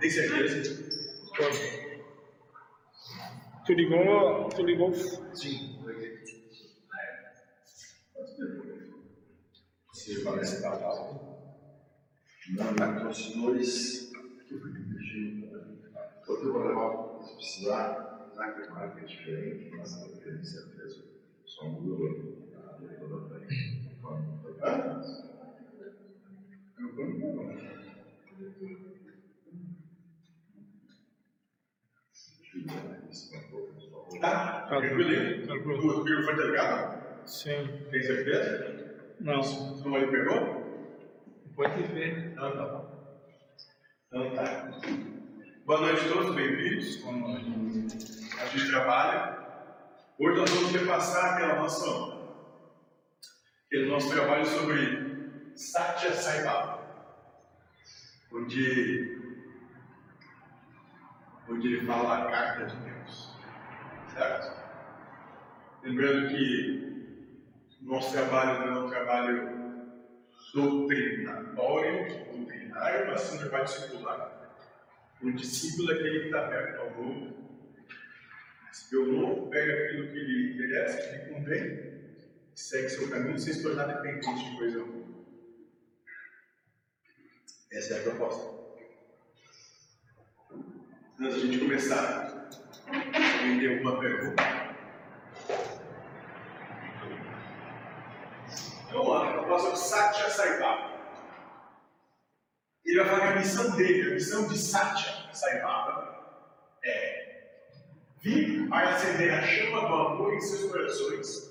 Tem certeza? Tu ligou, tu ligou Sim. Se parece. Não, não, trouxe dois. Outro eu vou levar, se precisar, já que a marca é diferente, mas não tem certeza. Só mudou a leitura da Hã? Tá? Tá. Tranquilo? Tranquilo. O tiro foi ligado? Sim. Tem certeza? Não. Não ele pegou? Pode ver. Não, tá bom. Então tá. Boa noite a todos, bem-vindos. A gente trabalha. Hoje nós vamos repassar aquela nossa, aquele nosso trabalho sobre Satya Sai Baba, onde, onde ele fala a carta de Deus. Certo? Lembrando que nosso trabalho não é um trabalho doutrinatório, doutrinário, mas sim um trabalho discipular. O discípulo é aquele que está aberto ao novo. Recebeu novo, pega aquilo que lhe interessa, que lhe convém, segue seu caminho sem se tornar dependente de coisa alguma. Essa é a proposta. Antes da gente começar, alguém tem alguma pergunta? Então, vamos lá, a proposta do Satya Sai Baba. Ele vai falar que a missão dele, a missão de Satya Sai Baba é vir para acender a chama do amor em seus corações,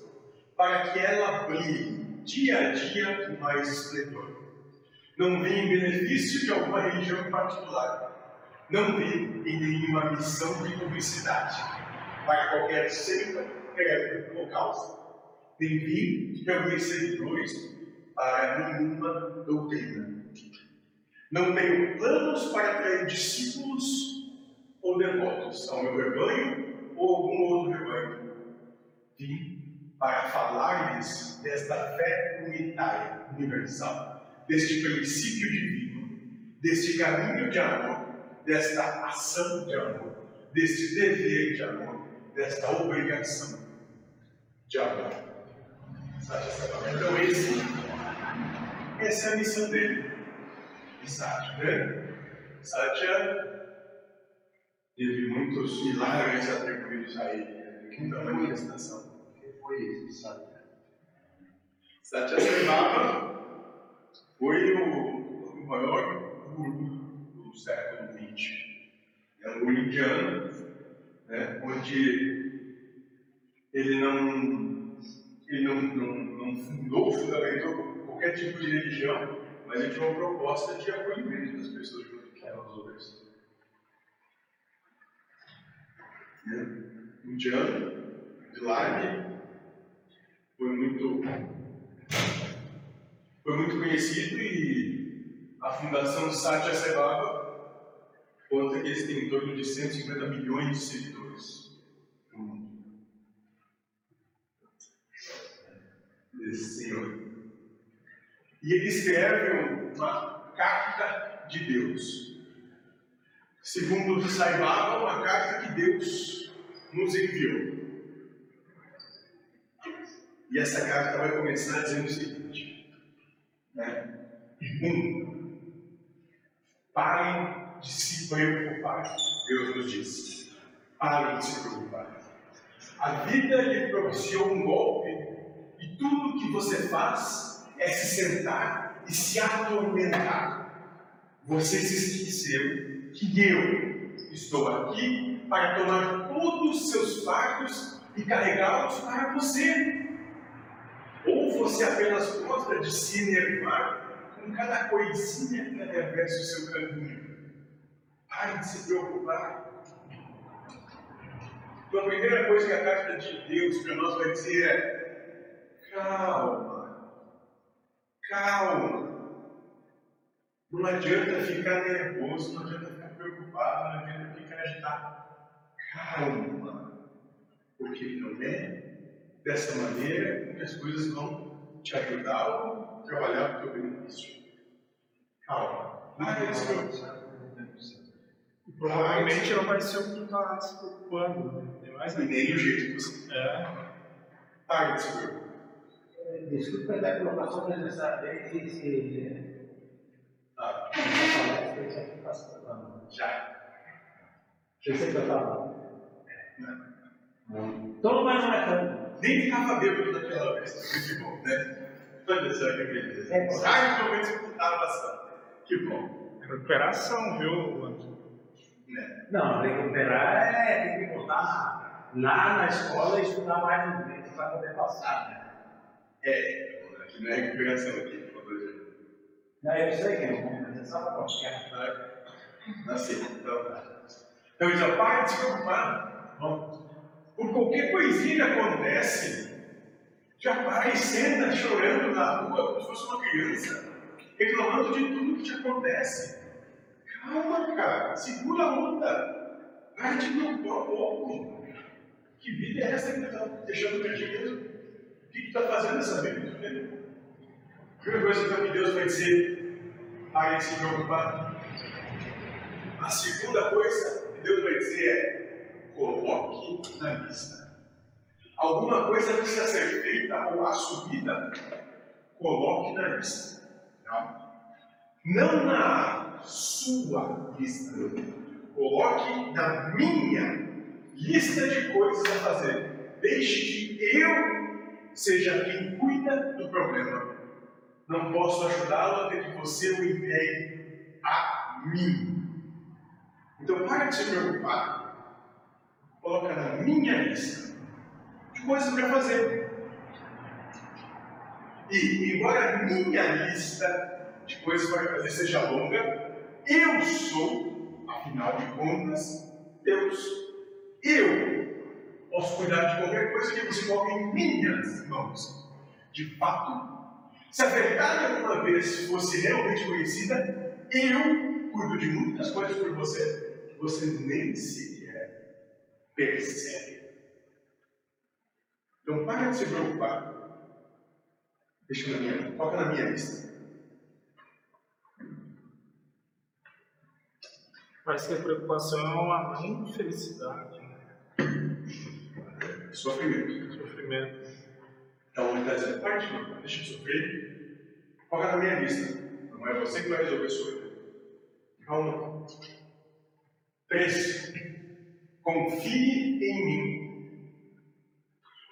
para que ela brilhe dia a dia com mais esplendor. Não vi em benefício de alguma religião particular. Não vi em nenhuma missão de publicidade para qualquer seita, credo ou causa. Nem vi reunir seguidores para nenhuma doutrina. Não tenho planos para atrair discípulos ou devotos ao meu rebanho ou algum outro rebanho. Vim para falar-lhes desta fé unitária, universal, deste princípio divino, deste caminho de amor, desta ação de amor, deste dever de amor, desta obrigação de amor. Então, esse, essa é a missão dele. E Satya, né? Satya teve muitos milagres atribuídos a ele, muita manifestação. que foi isso, sabe? Satya Sarvama foi o, o maior guru do século XX. É um indiano, né, onde ele não, ele não, não, não fundou, fundamentou qualquer tipo de religião, mas ele tinha uma proposta de acolhimento das pessoas junto com as outras. Né? Indiano, foi muito foi muito conhecido e a Fundação Satya Sai Baba conta que eles têm em torno de 150 milhões de seguidores no mundo. Senhor. E ele escreve uma carta de Deus. Segundo Sai Baba, uma carta que Deus nos enviou. E essa carta vai começar dizendo o seguinte: né? um, parem de se preocupar. Deus nos diz: parem de se preocupar. A vida lhe propiciou um golpe, e tudo que você faz é se sentar e se atormentar. Você se esqueceu que eu estou aqui para tomar todos os seus fardos e carregá-los para você. Ou você apenas gosta de se enervar com cada coisinha que atravessa o seu caminho? Pare de se preocupar. Então, a primeira coisa que a carta de Deus para nós vai dizer é: calma, calma. Não adianta ficar nervoso, não adianta ficar preocupado, não adianta ficar agitado. Calma, porque é dessa maneira as coisas vão te ajudar ou trabalhar para o teu benefício. Calma, pare de se preocupar. Provavelmente não vai ser o que tu tá se preocupando. Né? Tem mais E nem o jeito que você É. paga de se preocupar. Eh, Disculpe la colocación en esa si, si, Ah, Não. já. Pensei que eu estava. Não. Todo mundo não é tanto. Nem ficava bêbado daquela vez, que bom, né? Olha só que beleza. É, pô. Raros momentos que escutava bastante. Que bom. Recuperação, viu, Anderson? Não, recuperar é tem que voltar lá na escola e estudar mais um mês para poder passar, né? É, aqui não é recuperação aqui, por favor. Não, eu sei que é mas é para qualquer. Assim, então tá. Então, já para de se preocupar. Por qualquer coisinha que acontece, já para e senta chorando na rua como se fosse uma criança, reclamando de tudo que te acontece. Calma, cara, segura a onda. Para de preocupar um pouco. Que vida é essa que está deixando mesmo? O que tu está fazendo nessa vida? A primeira coisa então, que Deus vai dizer, pare de se preocupar. A segunda coisa que Deus vai dizer é: coloque na lista. Alguma coisa precisa ser feita ou assumida, coloque na lista. Não, não na sua lista, coloque na minha lista de coisas a fazer. Deixe que eu seja quem cuida do problema. Não posso ajudá-lo até que você o entregue a mim. Então, para de se preocupar. Coloca na minha lista de coisas para fazer. E, embora a minha lista de coisas para fazer seja longa, eu sou, afinal de contas, Deus. Eu posso cuidar de qualquer coisa que você coloque em minhas mãos. De fato, se a verdade alguma vez fosse realmente conhecida, eu cuido de muitas coisas por você que você nem sequer percebe. Então, para de se preocupar. Deixa na minha, toca na minha lista. Parece que a preocupação é uma mãe de felicidade, né? Sofrimento. Sofrimento. Então, ele está dizendo, preocupar, deixa eu sofrer. Toca na minha lista. Não é você que vai resolver, sou eu. Calma. Três. Confie em mim.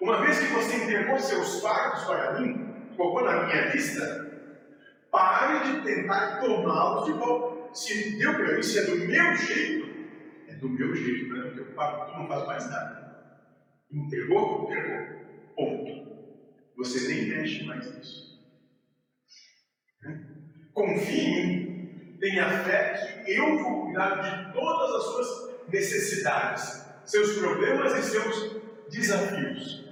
Uma vez que você entregou seus fardos para mim, colocou na minha lista, pare de tentar tomá-los de volta. Se deu para mim, se é do meu jeito, é do meu jeito, não é do teu pai, tu não faz mais nada. Entregou? Entregou. Ponto. Você nem mexe mais nisso. Né? Confie em mim. Tenha fé que eu vou cuidar de todas as suas necessidades, seus problemas e seus desafios.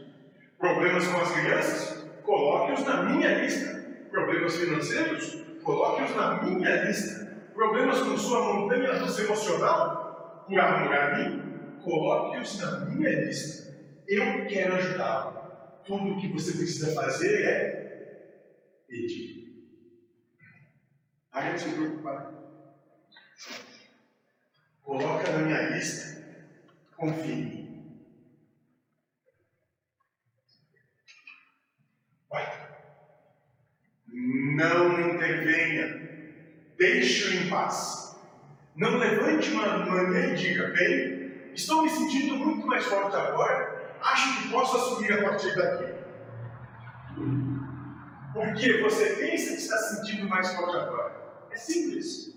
Problemas com as crianças? Coloque-os na minha lista. Problemas financeiros? Coloque-os na minha lista. Problemas com sua montanha russa emocional? Por amor a mim? Coloque-os na minha lista. Eu quero ajudá-lo. Tudo o que você precisa fazer é pedir. Pare de se preocupar. Coloca na minha lista. Confie em mim. Não intervenha. Deixe-o em paz. Não levante uma manhã e diga, bem, estou me sentindo muito mais forte agora, acho que posso assumir a partir daqui. Porque você pensa que está se sentindo mais forte agora. É simples.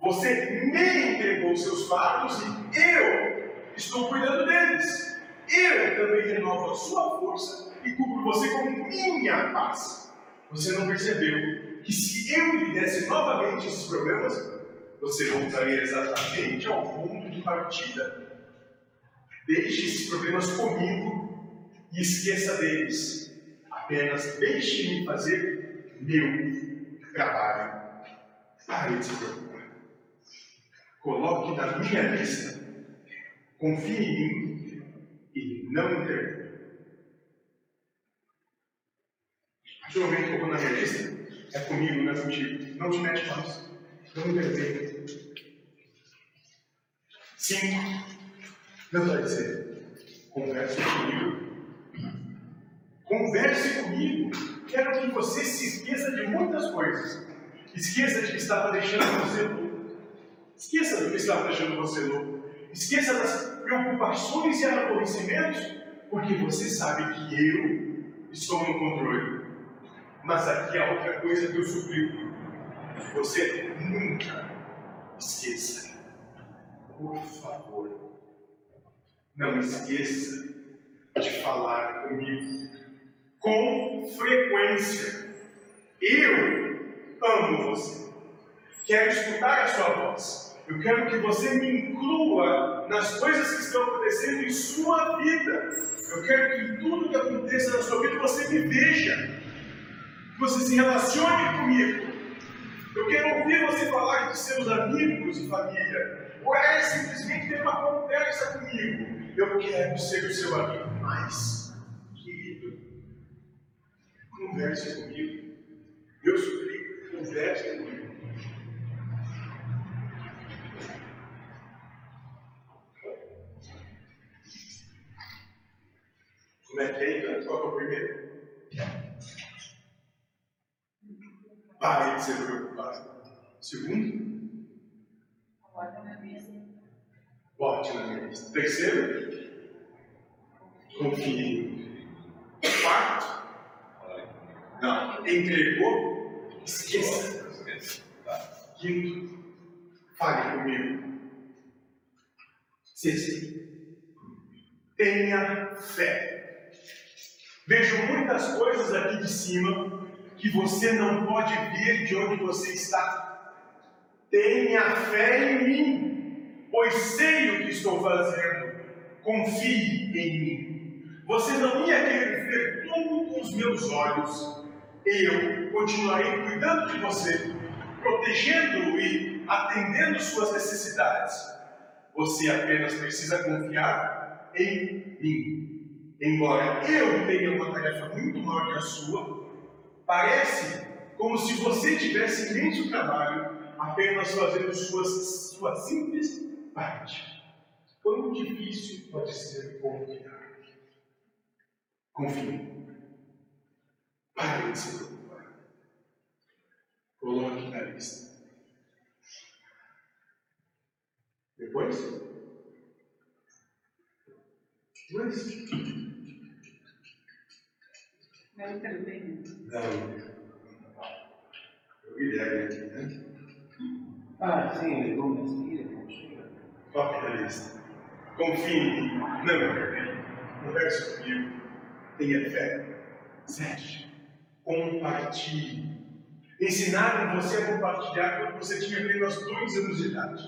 Você me entregou seus fardos e eu estou cuidando deles. Eu também renovo a sua força e cubro você com minha paz. Você não percebeu que se eu lhe desse novamente esses problemas, você voltaria exatamente ao ponto de partida. Deixe esses problemas comigo e esqueça deles. Apenas deixe-me fazer meu trabalho. Pare de se preocupar. Coloque na minha lista. Confie em mim e não intervenha. A partir do momento que colocou na minha lista, é comigo, não é contigo. Não te mete mais. Não intervenha. Cinco. Deus vai dizer: converse comigo. Converse comigo. Quero que você se esqueça de muitas coisas. Esqueça de que estava deixando você louco. Esqueça do que estava deixando você louco. Esqueça das preocupações e aborrecimentos, porque você sabe que eu estou no controle. Mas aqui há outra coisa que eu suplico. Você nunca esqueça. Por favor, não esqueça de falar comigo com frequência. Eu amo você. Quero escutar a sua voz. Eu quero que você me inclua nas coisas que estão acontecendo em sua vida. Eu quero que tudo que aconteça na sua vida você me veja. Que você se relacione comigo. Eu quero ouvir você falar de seus amigos e família. Ou é simplesmente ter uma conversa comigo. Eu quero ser o seu amigo mais querido. Converse comigo. Eu suplico, converse comigo. Como é que é então? Qual é o primeiro? De ser preocupado. Segundo, Bota na mesa. bote na minha lista. Terceiro, confie. Quarto, não, entregou, esqueça. Quinto, fale comigo. Sexto, tenha fé. Vejo muitas coisas aqui de cima que você não pode ver de onde você está. Tenha fé em mim, pois sei o que estou fazendo. Confie em mim. Você não ia querer ver tudo com os meus olhos. Eu continuarei cuidando de você, protegendo-o e atendendo suas necessidades. Você apenas precisa confiar em mim. Embora eu tenha uma tarefa muito maior que a sua, parece como se você tivesse imenso trabalho apenas fazendo suas, sua simples parte. Quão difícil pode ser confiar? Confie. Pare de se preocupar. Coloque na lista. Depois? Depois? Não também. Não. Eu ideia aqui, né? Ah, sim, ele comecei, contigo. Coloque na lista. Confie em mim. Não, converse comigo. Tenha fé. Sete. Compartilhe. Ensinaram você a compartilhar quando você tinha apenas dois anos de idade.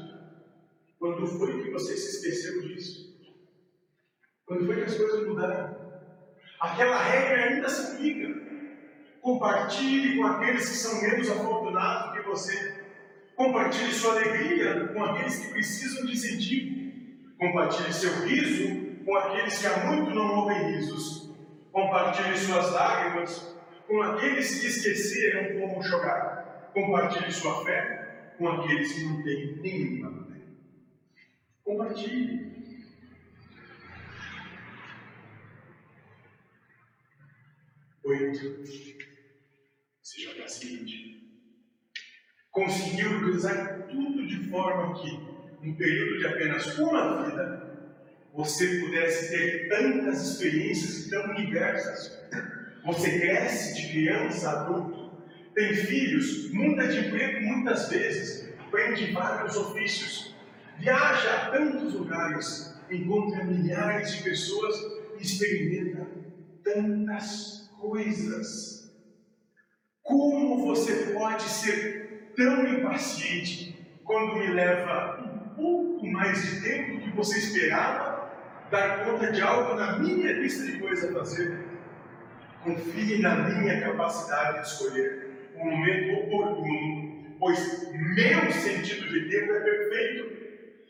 Quando foi que você se esqueceu disso? Quando foi que as coisas mudaram? Aquela regra ainda se aplica. Compartilhe com aqueles que são menos afortunados que você. Compartilhe sua alegria com aqueles que precisam de incentivo. Compartilhe seu riso com aqueles que há muito não ouvem risos. Compartilhe suas lágrimas com aqueles que esqueceram como chorar. Compartilhe sua fé com aqueles que não têm nenhuma fé. Compartilhe. Oito. Seja paciente. Conseguiu organizar tudo de forma que, num período de apenas uma vida, você pudesse ter tantas experiências tão diversas. Você cresce de criança a adulto, tem filhos, muda de emprego muitas vezes, aprende vários ofícios, viaja a tantos lugares, encontra milhares de pessoas e experimenta tantas coisas. Como você pode ser tão impaciente quando me leva um pouco mais de tempo do que você esperava dar conta de algo na minha lista de coisas a fazer? Confie na minha capacidade de escolher o momento oportuno, pois meu sentido de tempo é perfeito.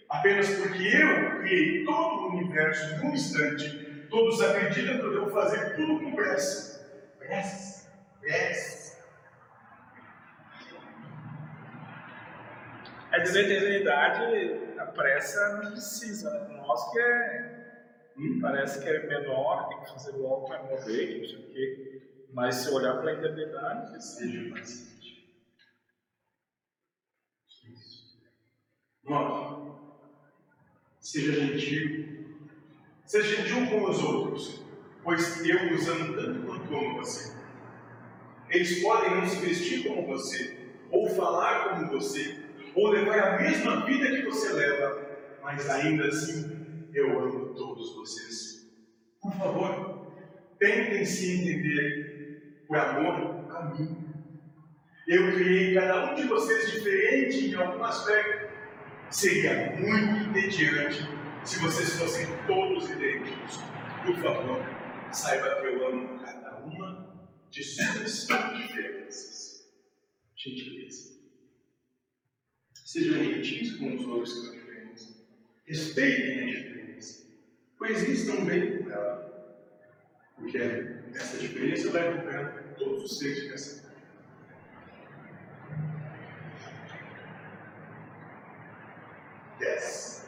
Apenas porque eu criei todo o universo em um instante, todos acreditam que eu devo fazer tudo com pressa. Pressa, pressa. A deseternidade a pressa não precisa, né? Nós que é. Hum? Parece que é menor, tem que fazer logo para que não sei o quê. Mas se olhar para a eternidade, Seja. Isso. Nove. Seja gentil. Seja gentil com os outros, pois eu os amo tanto quanto amo você. Eles podem não se vestir como você, ou falar como você, ou levar a mesma vida que você leva, mas ainda assim eu amo todos vocês. Por favor, tentem se entender por amor a mim. Eu criei cada um de vocês diferente em algum aspecto. Seria muito entediante se vocês fossem todos idênticos. Por favor, saiba que eu amo cada uma de suas diferenças. Gentileza. Sejam gentis com os outros que são diferentes. Respeitem a diferença. Coexistam bem com ela. Porque essa diferença vai acompanhar todos os seres dessa terra. Dez.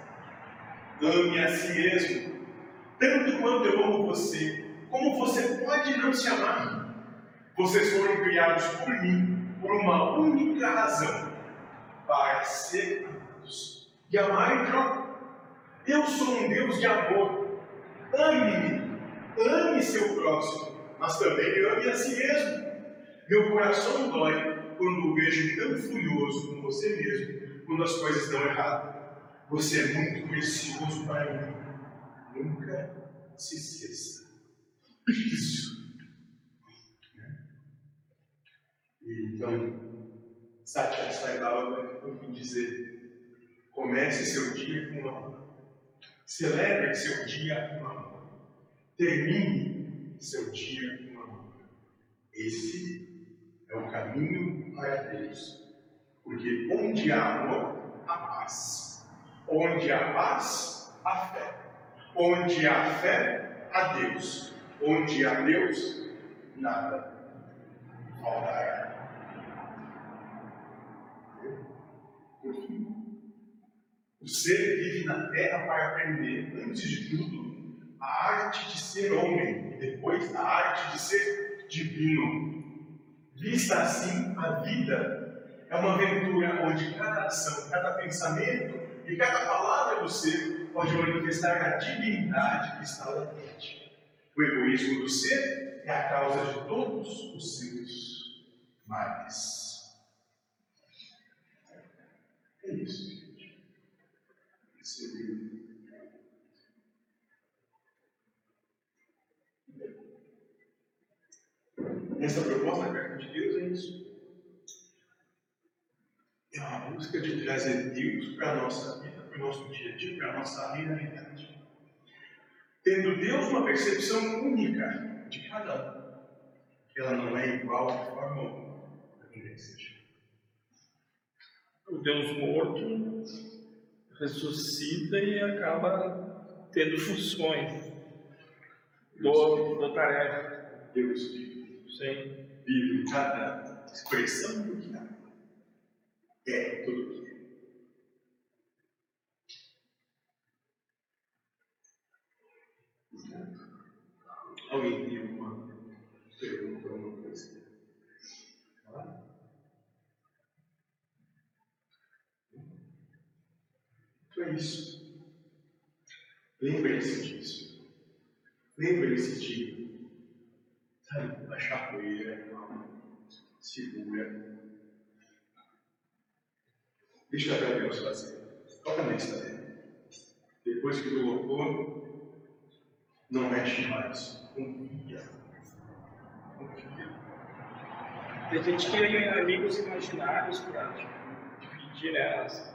Ame a si mesmo, tanto quanto eu amo você. Como você pode não se amar? Vocês foram criados por mim por uma única razão: para ser amados e amar troca. Eu sou um Deus de amor. Ame-me, ame seu próximo, mas também ame a si mesmo. Meu coração dói quando o vejo tão furioso com você mesmo, quando as coisas dão errado. Você é muito precioso para mim. Nunca se esqueça disso. E, então, Satya Saibaba vai dizer: comece seu dia com amor. Celebre seu dia com amor. Termine seu dia com amor. Esse é o caminho para Deus. Porque onde há amor, há paz. Onde há paz, há fé. Onde há fé, há Deus. Onde há Deus, nada faltará. O ser vive na terra para aprender, antes de tudo, a arte de ser homem e depois a arte de ser divino. Vista assim, a vida é uma aventura onde cada ação, cada pensamento e cada palavra do ser pode manifestar a divindade que está latente. O egoísmo do ser é a causa de todos os seus males. É isso, gente. Esse livro. Essa proposta da carta de Deus é isso. É uma busca de trazer Deus para a nossa vida, para o nosso dia a dia, para a nossa realidade. Tendo Deus uma percepção única de cada um. Ela não é igual de forma alguma a ninguém seja. o Deus morto ressuscita e acaba tendo funções do, da tarefa. Deus vive, Sim. vive cada expressão do que há. É tudo que é. Alguém tem alguma pergunta, alguma coisa? Tá? Então é isso. Lembre-se disso. Lembre-se de sabe, baixar poeira, segura. Deixa para Deus fazer. Toca dele. Depois que colocou, não mexe mais. Confia. Confia. Tem gente que tem amigos imaginários para dividir né, as-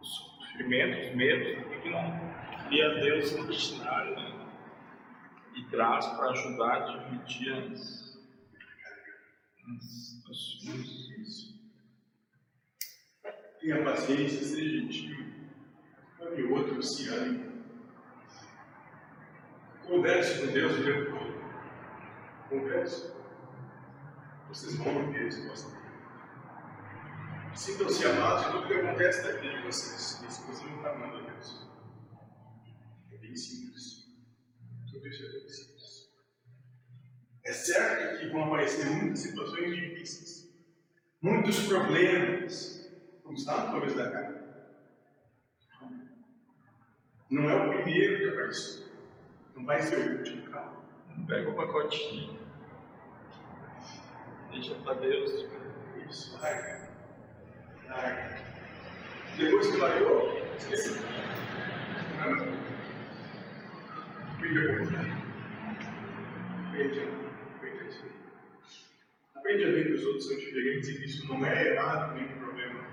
os sofrimentos, os medos, que não cria Deus imaginário né, e traz para ajudar a dividir as, as, as coisas. Tenha paciência, seja gentil. O outro, se ame. Converse com Deus o tempo todo. Converse. Vocês vão manter a resposta dele. Sintam-se amados e tudo que acontece da vida de vocês. Isso você não está amando a Deus. É bem simples. Tudo isso é bem simples. É certo que vão aparecer muitas situações difíceis, muitos problemas, como está no começo da carta. Não é o primeiro que apareceu. Não vai ser o último, calma. Pega o pacotinho. Deixa pra Deus. Isso, larga. Larga. Depois que largou, esqueci. Aprende a confiar. Aprende a aprende a isso aí. Aprende a ver que os outros são diferentes e que isso não é errado nem problema.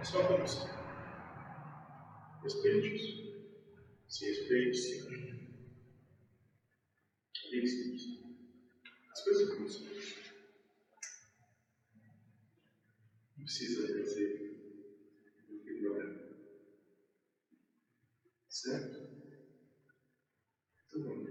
É só como você. Respeite isso. Se respeite, se ame princípios. As coisas funcionam. Não precisa dizer o que melhor. É. Certo? Então vamos.